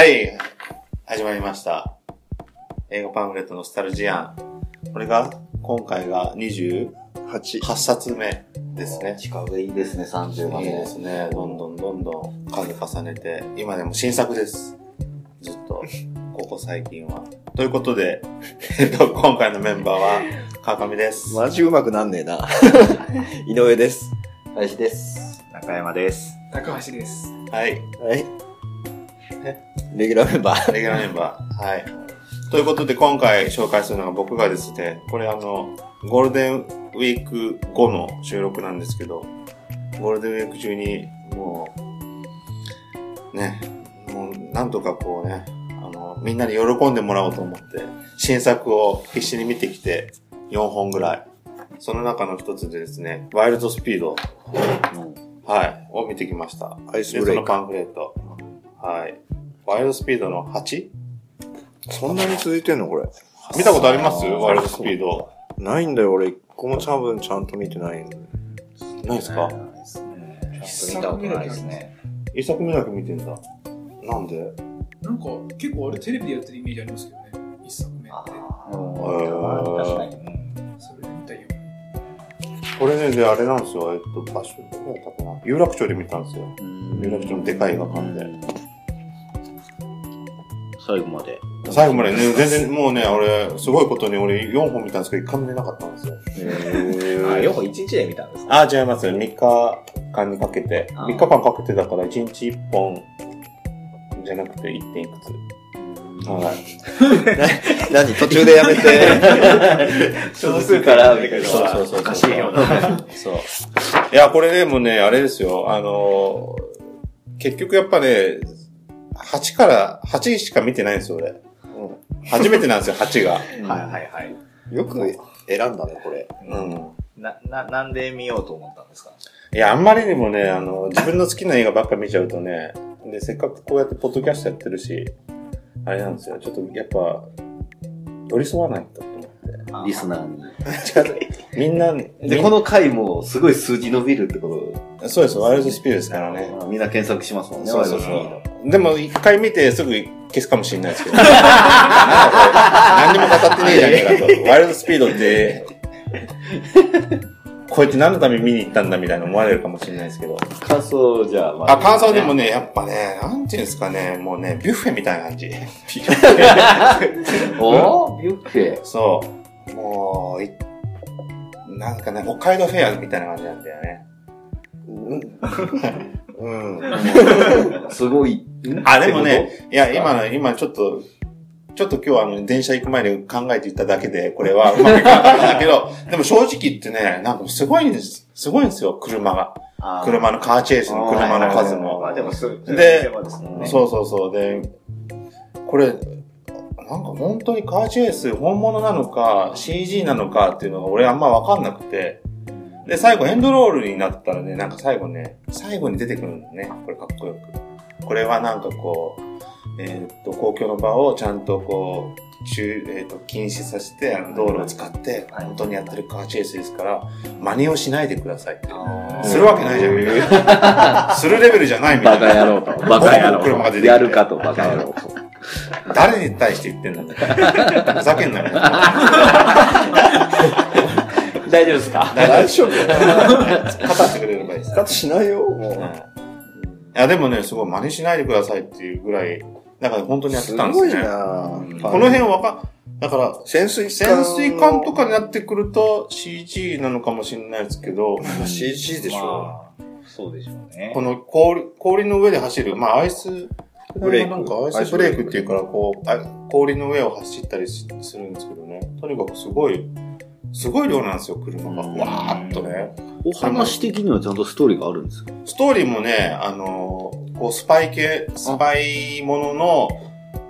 はい。始まりました。映画パンフレットのスタルジアン。これが、今回が28 8冊目ですね。近くいいですね、30まいいで。ですね。どんどんどんどん数重ねて、今でも新作です。ずっと、ここ最近は。ということで、えっと、今回のメンバーは、川上です。マジうまくなんねえな 井上です林です。中山です高橋です。はい。はい レギュラーメンバーレギュラーメンバー。はい。ということで、今回紹介するのが僕がですね、これあの、ゴールデンウィーク後の収録なんですけど、ゴールデンウィーク中に、もう、ね、もう、なんとかこうね、あの、みんなに喜んでもらおうと思って、新作を必死に見てきて、4本ぐらい。その中の一つでですね、ワイルドスピード、はい、を見てきました。アイスで、ブレイクそのパンフレット。はい。ワイルドスピードの 8? そんなに続いてんのこれ？見たことあります？ワイルドスピード。ないんだよ俺一個も多分ちゃんと見てないのないですか？見たことないですね。一作目だけ見てんだ。なんで？なんか結構あれテレビでやってるイメージありますけどね。一作目って。うん確かに。それで見たよ。これね、で、あれなんですよ。えっと、場所、どこだったかな？有楽町で見たんですよ。有楽町のでかい映画館で。最後まで。最後までね、全然もうね、俺、すごいことに俺4本見たんですけど、1回も寝なかったんですよ。あ、4本1日で見たんですか？あ、違います。3日間にかけて。あー3日間かけてだから1日1本じゃなくて 1. 点いくつ。はい。何？途中でやめて 少数から見てくるそうそうそう。おかしいよ。そう。いや、これでもね、あれですよ。あのー結局やっぱね、8から、8しか見てないんですよ、俺。初めてなんですよ、8が。はいはいはい。よく選んだねこれうん。な、な、なんで見ようと思ったんですか？いや、あんまりにもね、あの、自分の好きな映画ばっか見ちゃうとね、で、せっかくこうやってポッドキャストやってるし、あれなんですよ。ちょっとやっぱ、寄り添わないとと思って。リスナーに。みんな、で、この回もすごい数字伸びるってこそうです、ワイルドスピードですからね。と。みんな検索しますもんね、そうそうワイルドスピーそう。でも、一回見てすぐ消すかもしれないですけど。何にも語ってねえじゃねえかと。ワイルドスピードって、こうやって何のために見に行ったんだみたいな思われるかもしれないですけど。ド感想じゃあ、まあ、感想でもね、やっぱね、なんていうんですかね、もうね、ビュッフェみたいな感じ。おビュッフェ。そう。もう、いなんかね、北海道フェアみたいな感じなんだよね。うん。すごい。あ、でもね、いや、今の、今ちょっと、ちょっと今日あの、電車行く前に考えていっただけで、これはうまくいかなかったんだけど、でも正直言ってね、なんかすごいんです。すごいんですよ、車が。車のカーチェイスの車の数も。まあでも、すもんね。そうそうそう。で、これ、なんか本当にカーチェイス本物なのか CG なのかっていうのが俺あんまわかんなくて。で、最後エンドロールになったらね、なんか最後ね、最後に出てくるんだね。これかっこよく。これはなんかこう、えーっと、公共の場をちゃんとこう、中、えーっと、禁止させて、あの道路を使って、はい本当にやってるカーチェイスですから、真似をしないでくださいって。あするわけないじゃん。するレベルじゃないみたバいな。カ野郎と。バカ野車が出てやるかと、バカ野郎と。誰に対して言ってんだね。ふざけんなよ。大丈夫ですか？大丈夫。語ってくれればいいです。カットしないよもう。うん。いや、でもね、すごい真似しないでくださいっていうぐらい、だから本当にやってすごいたんですね。な。この辺わか、だから、潜水艦。潜水艦とかになってくると CG なのかもしれないですけど、CG でしょまあそうでしょうね。こ。の氷、氷の上で走る、まあアイス、ブレイク。なんかアイスブレイクっていうから、こう、あ氷の上を走ったりすするんですけどね。とにかくすごい、すごい量なんですよ、車が。うん。わーっとね。お話的にはちゃんとストーリーがあるんですか？ストーリーもね、あの、こう、スパイ系、スパイものの、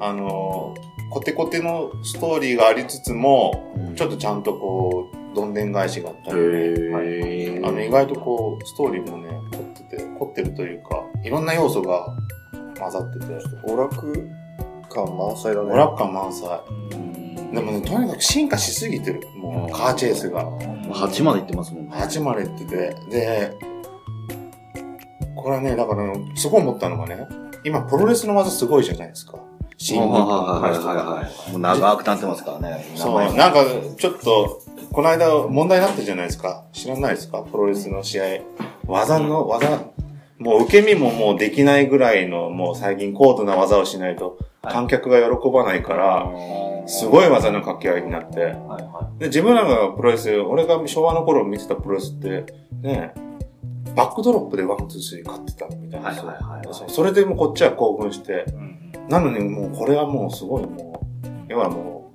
あの、コテコテのストーリーがありつつも、ちょっとちゃんとこう、どんでん返しがあったりね。へあの、意外とこう、ストーリーもね、凝ってて、凝ってるというか、いろんな要素が混ざってて、娯楽感満載だね。娯楽感満載。でもね、とにかく進化しすぎてる。もう、カーチェイスが。8まで行ってますもんね。8まで行ってて、で、これはね、だから、すごい思ったのがね、今、プロレスの技すごいじゃないですか。新日本のはいはい話とか。はいはい。もう長くなってますからね。そう、なんか、ちょっと、この間問題になったじゃないですか。知らないですか？プロレスの試合。技の、技、もう受け身ももうできないぐらいの、もう最近高度な技をしないと、観客が喜ばないから、すごい技の掛け合いになって、で、自分らがプロレス、俺が昭和の頃見てたプロレスって、ね、バックドロップでワン、ツー、スリー勝ってたみたいな。はいはいはいはいそれでもうこっちは興奮して、い。うんなのにもうこれはもうすごいもう、要はも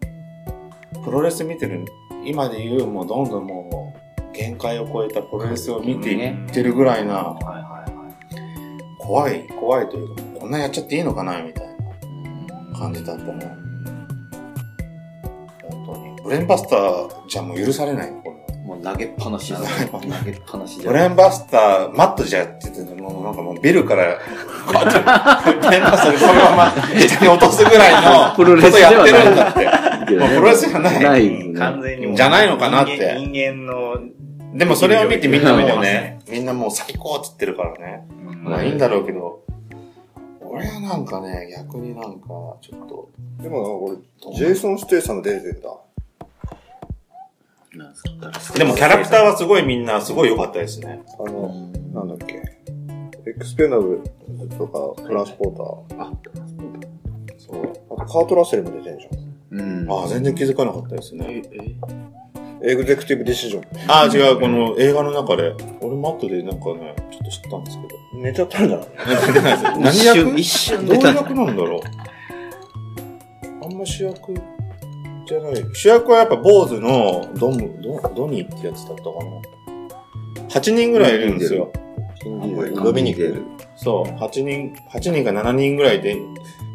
う、プロレス見てる、今で言うもうどんどんもう、限界を超えたプロレスを見ていってるぐらいな。怖い、怖いというか、こんなやっちゃっていいのかなみたいな感じだったね。本当に。ブレーンバスターじゃもう許されないよ、これは。もう投げっぱなしです。投げっぱなしじゃブレーンバスター、マットじゃって言ってて、もうなんかもうビルから、こうやって、ブレーンバスターでそのまま下に落とすぐらいの、プロレスことやってるんだって。もうプロレスじゃないない。完全にもうじゃないのかなって人間人間の、でもそれを見てみんなもね、みんなもう最高って言ってるからね。まあいいんだろうけど、俺はなんかね、逆になんか、ちょっと、でもなんか俺、ジェイソン・ステイサム出てんだ。なんですか？でもキャラクターはすごいみんな、すごい良かったですね。あの、なんだっけ。エクスペナブルとか、トランスポーター。あ、そう。あとカート・ラッセルも出てんじゃん。うん。ああ、全然気づかなかったですね。エグゼクティブ・ディシジョン。ああ、違う、この映画の中で、俺も後でなんかね、ちょっと知ったんですけど。寝ちゃったんじゃない？出てないです何役？一瞬どういう。役なんだろう？あんま主役じゃない。主役はやっぱ坊主のドム、ドドニーってやつだったかな。8人ぐらいいるんですよ。ドミニク。そう、8人、8人か7人ぐらいで、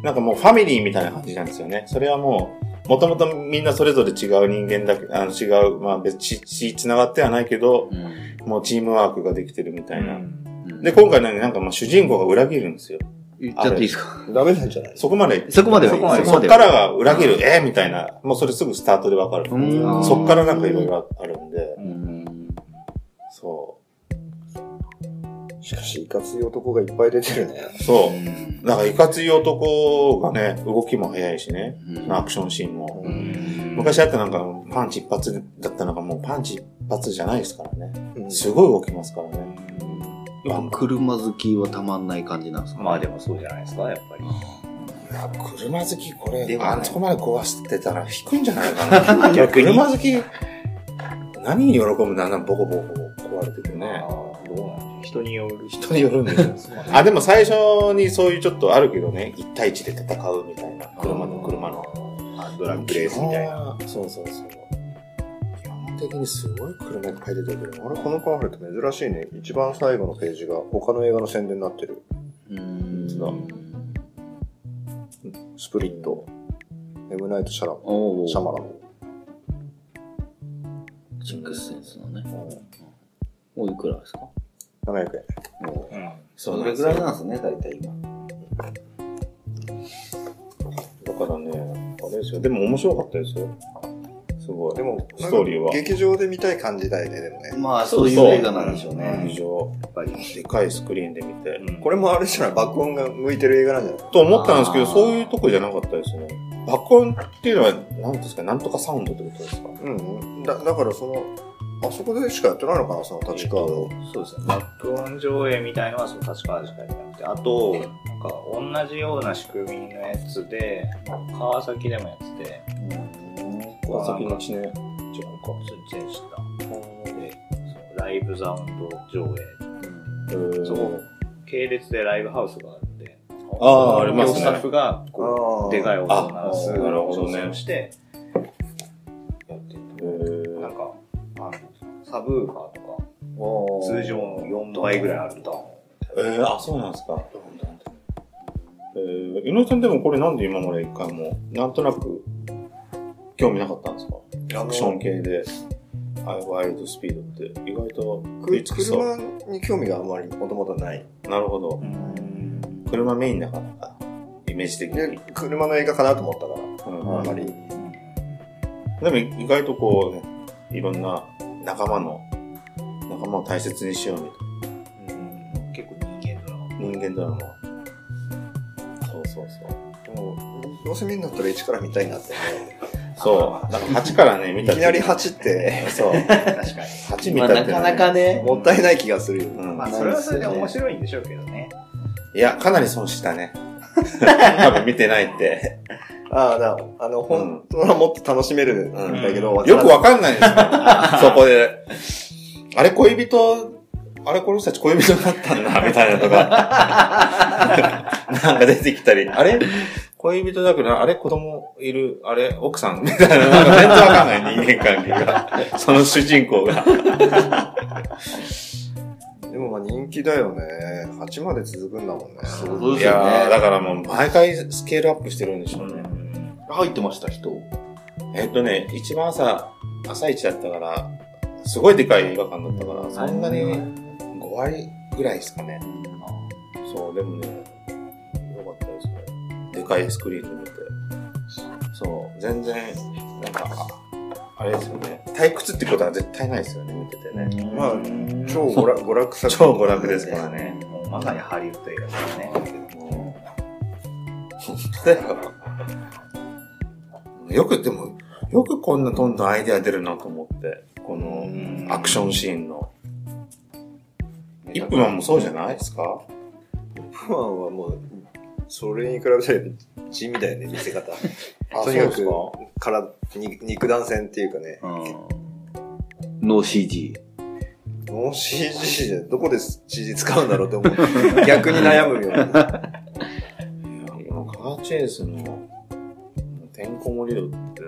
なんかもうファミリーみたいな感じなんですよね。それはもう、もともとみんなそれぞれ違う人間だけ、あの違う、まあ別に血繋がってはないけど、うんもうチームワークができてるみたいな。うんで、今回なんかまあ主人公が裏切るんですよ。言っちゃっていいですか？ダメなんじゃない？そこまで。そこまではそこまで。そこからが裏切る、えー？みたいな。もうそれすぐスタートでわかる。うんそっからなんかいろいろあるんで、しかし、いかつい男がいっぱい出てるね。う。そう。だからいかつい男がね、動きも速いしね。うんアクションシーンも。うん昔だってなんかパンチ一発だったのがもうパンチ一発じゃないですからね。うんすごい動きますからね。やっぱ車好きはたまんない感じなんですかまあでもそうじゃないですか、やっぱり。いや車好きこれ、でもねあそこまで壊してたら引くんじゃないかな。逆に。車好き、何に喜ぶんだあんなボコボコ壊れててね。人による。人によるんでしょ。あ、でも最初にそういうちょっとあるけどね、1対1で戦うみたいな。車の車の。あドラッグレースみたいな。な。そうそうそう。基本的にすごい車いっぱい出てくるあれ、このパンフレット珍しいね。一番最後のページが他の映画の宣伝になってる。うんスプリット。エムナイト・シャラおーシャマラン。シックスセンスのね。おいくらですか？700円。うん。そそれぐらいなんですね、大体今。だからね、あれですよ。でも面白かったですよ。すごい。でも、ストーリーは。劇場で見たい感じだよね、でもね。まあ、そういう映画なんでしょうね。劇場、やっぱり。でかいスクリーンで見て。これもあれじゃない爆音が向いてる映画なんじゃない？と思ったんですけど、そういうとこじゃなかったですね。爆音っていうのは、何ですか、なんとかサウンドってことですか？うんうん。だ、だからその、あそこでしかやってないのかな、その立川の。そうですね。バックオン上映みたいのはその立川でしかやってなくて、あと、なんか同じような仕組みのやつで、川崎でもやってて、川崎の地ね。違うか。そっした。で、ライブザウンド上映。えーそう系列でライブハウスがあるんで、あーありますねスタッフがこう、でかい音を鳴らすあなるほどねして、サブーファーとか、通常の4倍ぐらいあると。えー、あ、そうなんですか。井上さんでもこれなんで今まで一回も、なんとなく、興味なかったんですか？アクション系で、あワイルドスピードって、意外と食いつきそう。車に興味があんまりもともとない。なるほど。車メインだからか、イメージ的でに。、車の映画かなと思ったから、うんあんまり。でも意外とこう、ね、いろんな仲間の、仲間を大切にしようみたい結構人間ドラマ。な。人間ドラマ。そうそうそう。でも、どうせ見るんだったら1から見たいなってね。そう。なんか8からね、見たいきなり8って、そう。確かに。8見まあ、たって、なかなかね、もったいない気がするよ。うんまあ、それはそれで面白いんでしょうけどね。いや、かなり損したね。多分見てないって。ああ、だあの、本当はもっと楽しめるんだけど、よくわかんないですよ。そこで。あれ恋人、あれこの人たち恋人になったんだ、みたいなとか。なんか出てきたり、あれ恋人だけど、あれ子供いる、あれ奥さん？みたいな、なんか全然わかんない人間関係が。その主人公が。でもまあ人気だよね。8まで続くんだもんね。そうですいや。だからもう毎回スケールアップしてるんでしょうね。入ってました、人。えっとね、一番朝、朝一だったから、すごいでかい映画館だったから、そんなに5割ぐらいですかね。そう、でもね、よかったですね。でかいスクリーンで見て。そう、全然、なんか、あれですよね。退屈ってことは絶対ないですよね、見ててね。まあ、超娯楽娯楽作超娯楽ですからね。まさにハリウッド映画ですね。よく、でも、よくこんなどんどんアイデア出るなと思って、このアクションシーンの。イップマンもそうじゃないですか？ファンはもう、それに比べたら地味だよね、見せ方。あ、とにかくか？から、に肉弾戦っていうかね、うん。ノー CG。もう CG でどこで CG 使うんだろうって思う。逆に悩むような。いや、このカーチェイスの、てんこ盛り度って、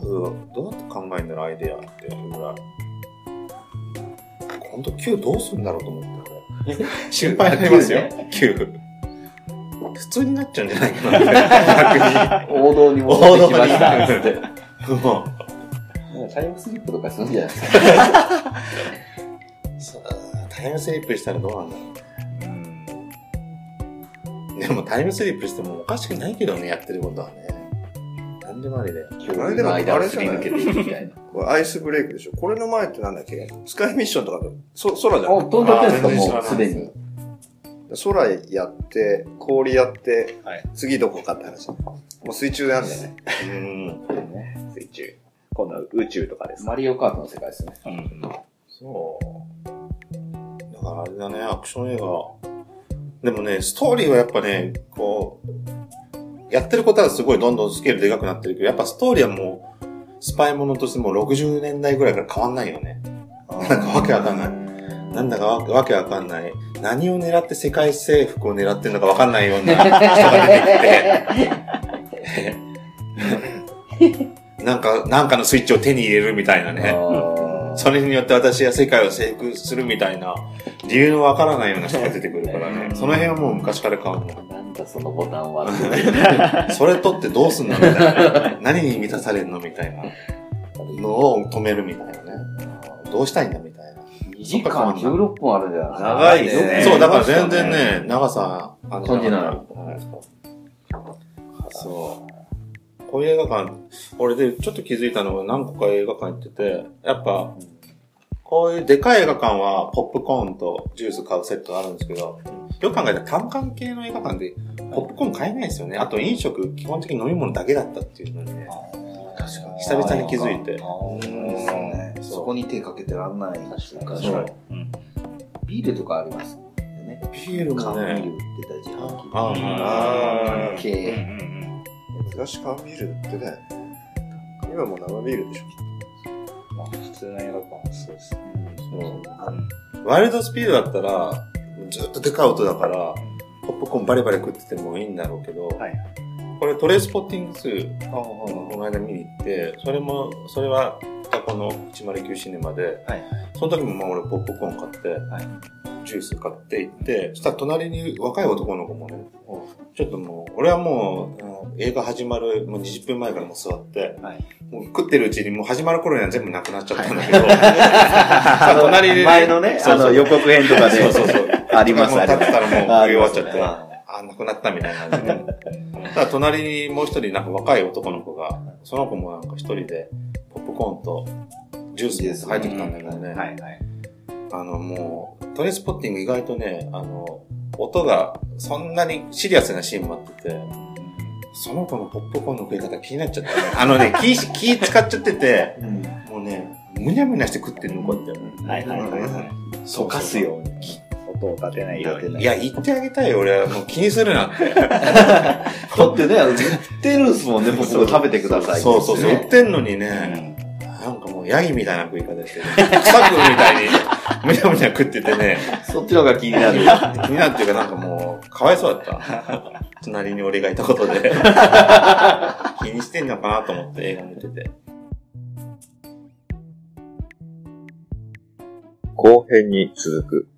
どうどうやって考えるんだろう、アイデアっていうぐらい。今度 Q どうするんだろうと思って。心配になりますよ、Q。普通になっちゃうんじゃないかな 王道に戻ってきました。つって。タイムスリップとかするんじゃないですか。さあタイムスリップしたらどうなんだろう。でもタイムスリップしてもおかしくないけどね、やってることはね。でもありだよ。あれでも間をすり抜けていくみたいな。これアイスブレイクでしょ。これの前ってなんだっけ？スカイミッションとかの、そ、空じゃあ、ん。飛んじゃってるんですか、もうすでに。空やって、氷やって、はい次どこかって話。もう水中であんだよね。うん。水中。今度は宇宙とかですか。マリオカートの世界ですね。うん。そう。だからあれだね、アクション映画。でもね、ストーリーはやっぱね、こう、やってることはすごいどんどんスケールでかくなってるけど、やっぱストーリーはもう、スパイものとしてもう60年代ぐらいから変わんないよね。なんかわけわかんない。なんだかわわけわかんない。何を狙って世界征服を狙ってるのかわかんないような人が出てきて、なんか、なんかのスイッチを手に入れるみたいなね。あそれによって私は世界を征服するみたいな、理由のわからないような人が出てくるからね。その辺はもう昔から変わんない。ーなんだそのボタンは。それ取ってどうすんのみたいな。何に満たされるのみたいなのを止めるみたいなね。どうしたいんだみたいな。2時間16分あるじゃん。長いねそう、だから全然ね、長さ、感感じないそう。こういう映画館、俺でちょっと気づいたのが何個か映画館行ってて、やっぱ、こういうでかい映画館はポップコーンとジュース買うセットあるんですけど、よく考えたら単館系の映画館でポップコーン買えないですよね。あと飲食、基本的に飲み物だけだったっていうのにね、確かに。久々に気づいて。うんそこに手かけてらんない。確かそうビールとかありますよね。ビールもね缶ビール売ってた自販機。ああ系。うん昔缶ビール売ってたよね。今もう生ビールでしょ。うん。まあ、普通の映画館はそうですね。そうワイルドスピードだったら、ずっとデカい音だから、ポップコーンバリバリ食っててもいいんだろうけど、はい。これトレイスポッティング2、この間見に行って、それも、それは、双子の109シネマで、はい。その時もまあ俺ポップコーン買って、はいジュース買って行って、そしたら隣に若い男の子もね、ちょっとも俺はもう、うん映画始まるもう20分前からもう座って、はいもう食ってるうちにもう始まる頃には全部なくなっちゃったんだけど、さ隣でね前のね、そうそうあの予告編とかで。そうそうそう。あります、あります。立ってたらもう食い終わっちゃって、ああ、なくなったみたいな感じで。ただ隣にもう一人なんか若い男の子が、その子もなんか一人でポップコーンとジュース入ってきたんだけどね。はいはい。あのもう、トレスポッティング意外とね、あの、音がそんなにシリアスなシーンもあってて、その子のポップコーンの食い方気になっちゃったね。あのね、気、気使っちゃってて、もうね、むにゃむにゃして食ってるの、こうやって。はいはいはいはい。溶かすように。音を立てないように。いや、言ってあげたいよ、俺は。もう気にするなって。だってね、売ってるんすもんね、僕食べてください。そうそうそう。売ってんのにね、なんかもうヤギみたいな食い方して、草食うみたいに、むにゃむにゃ食っててね、そっちの方が気になる。気になるっていうかなんかもう、かわいそうだった。隣に俺がいたことで。気にしてんのかなと思って映画見てて。後編に続く。